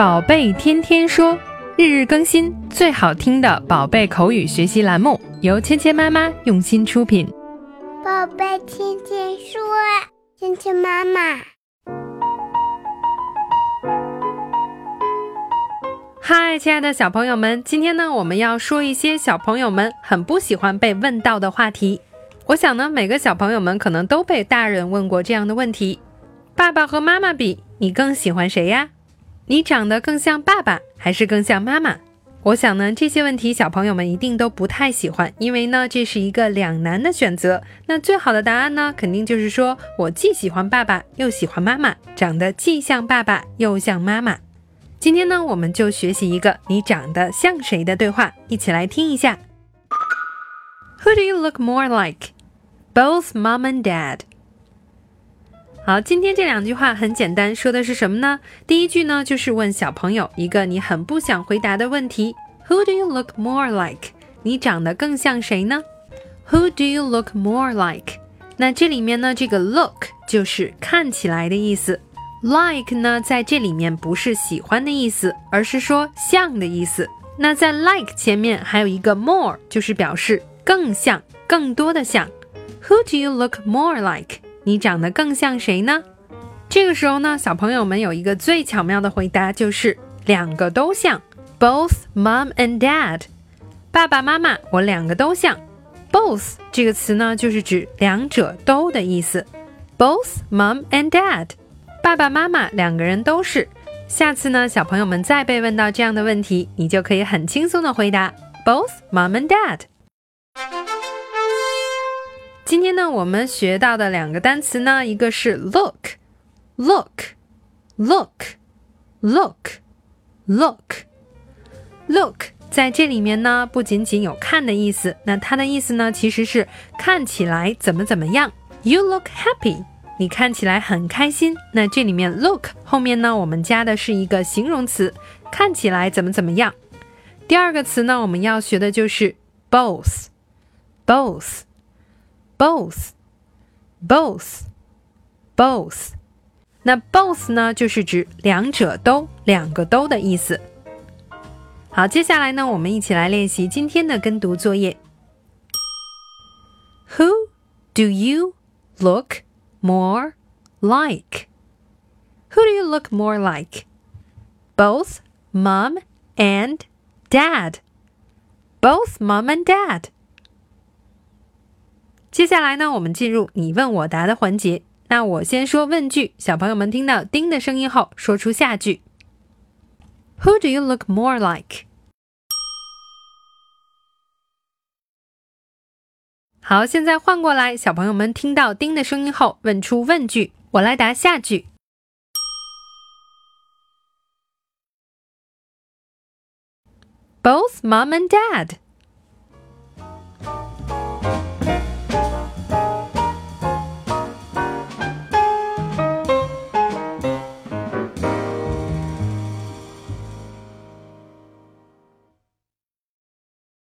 宝贝天天说，日日更新，最好听的宝贝口语学习栏目，由芊芊妈妈用心出品。宝贝天天说，芊芊妈妈。嗨，亲爱的小朋友们，今天呢，我们要说一些小朋友们很不喜欢被问到的话题。我想呢，每个小朋友们可能都被大人问过这样的问题：爸爸和妈妈比，你更喜欢谁呀？你长得更像爸爸还是更像妈妈？我想呢，这些问题小朋友们一定都不太喜欢，因为呢，这是一个两难的选择。那最好的答案呢，肯定就是说我既喜欢爸爸又喜欢妈妈，长得既像爸爸又像妈妈。今天呢，我们就学习一个你长得像谁的对话，一起来听一下。Who do you look more like? Both mom and dad. 好，今天这两句话很简单，说的是什么呢？第一句呢，就是问小朋友一个你很不想回答的问题：Who do you look more like？你长得更像谁呢？Who do you look more like？那这里面呢，这个 look 就是看起来的意思，like 呢，在这里面不是喜欢的意思，而是说像的意思。那在 like 前面还有一个 more，就是表示更像、更多的像。Who do you look more like？你长得更像谁呢？这个时候呢，小朋友们有一个最巧妙的回答，就是两个都像，both mom and dad，爸爸妈妈，我两个都像。both 这个词呢，就是指两者都的意思。both mom and dad，爸爸妈妈两个人都是。下次呢，小朋友们再被问到这样的问题，你就可以很轻松的回答 both mom and dad。今天呢，我们学到的两个单词呢，一个是 look，look，look，look，look，look，在这里面呢，不仅仅有看的意思，那它的意思呢，其实是看起来怎么怎么样。You look happy，你看起来很开心。那这里面 look 后面呢，我们加的是一个形容词，看起来怎么怎么样。第二个词呢，我们要学的就是 both，both。both, both, both。那 both 呢，就是指两者都、两个都的意思。好，接下来呢，我们一起来练习今天的跟读作业。Who do you look more like? Who do you look more like? Both mom and dad. Both mom and dad. 接下来呢，我们进入你问我答的环节。那我先说问句，小朋友们听到“叮”的声音后，说出下句。Who do you look more like？好，现在换过来，小朋友们听到“叮”的声音后，问出问句。我来答下句。Both mom and dad。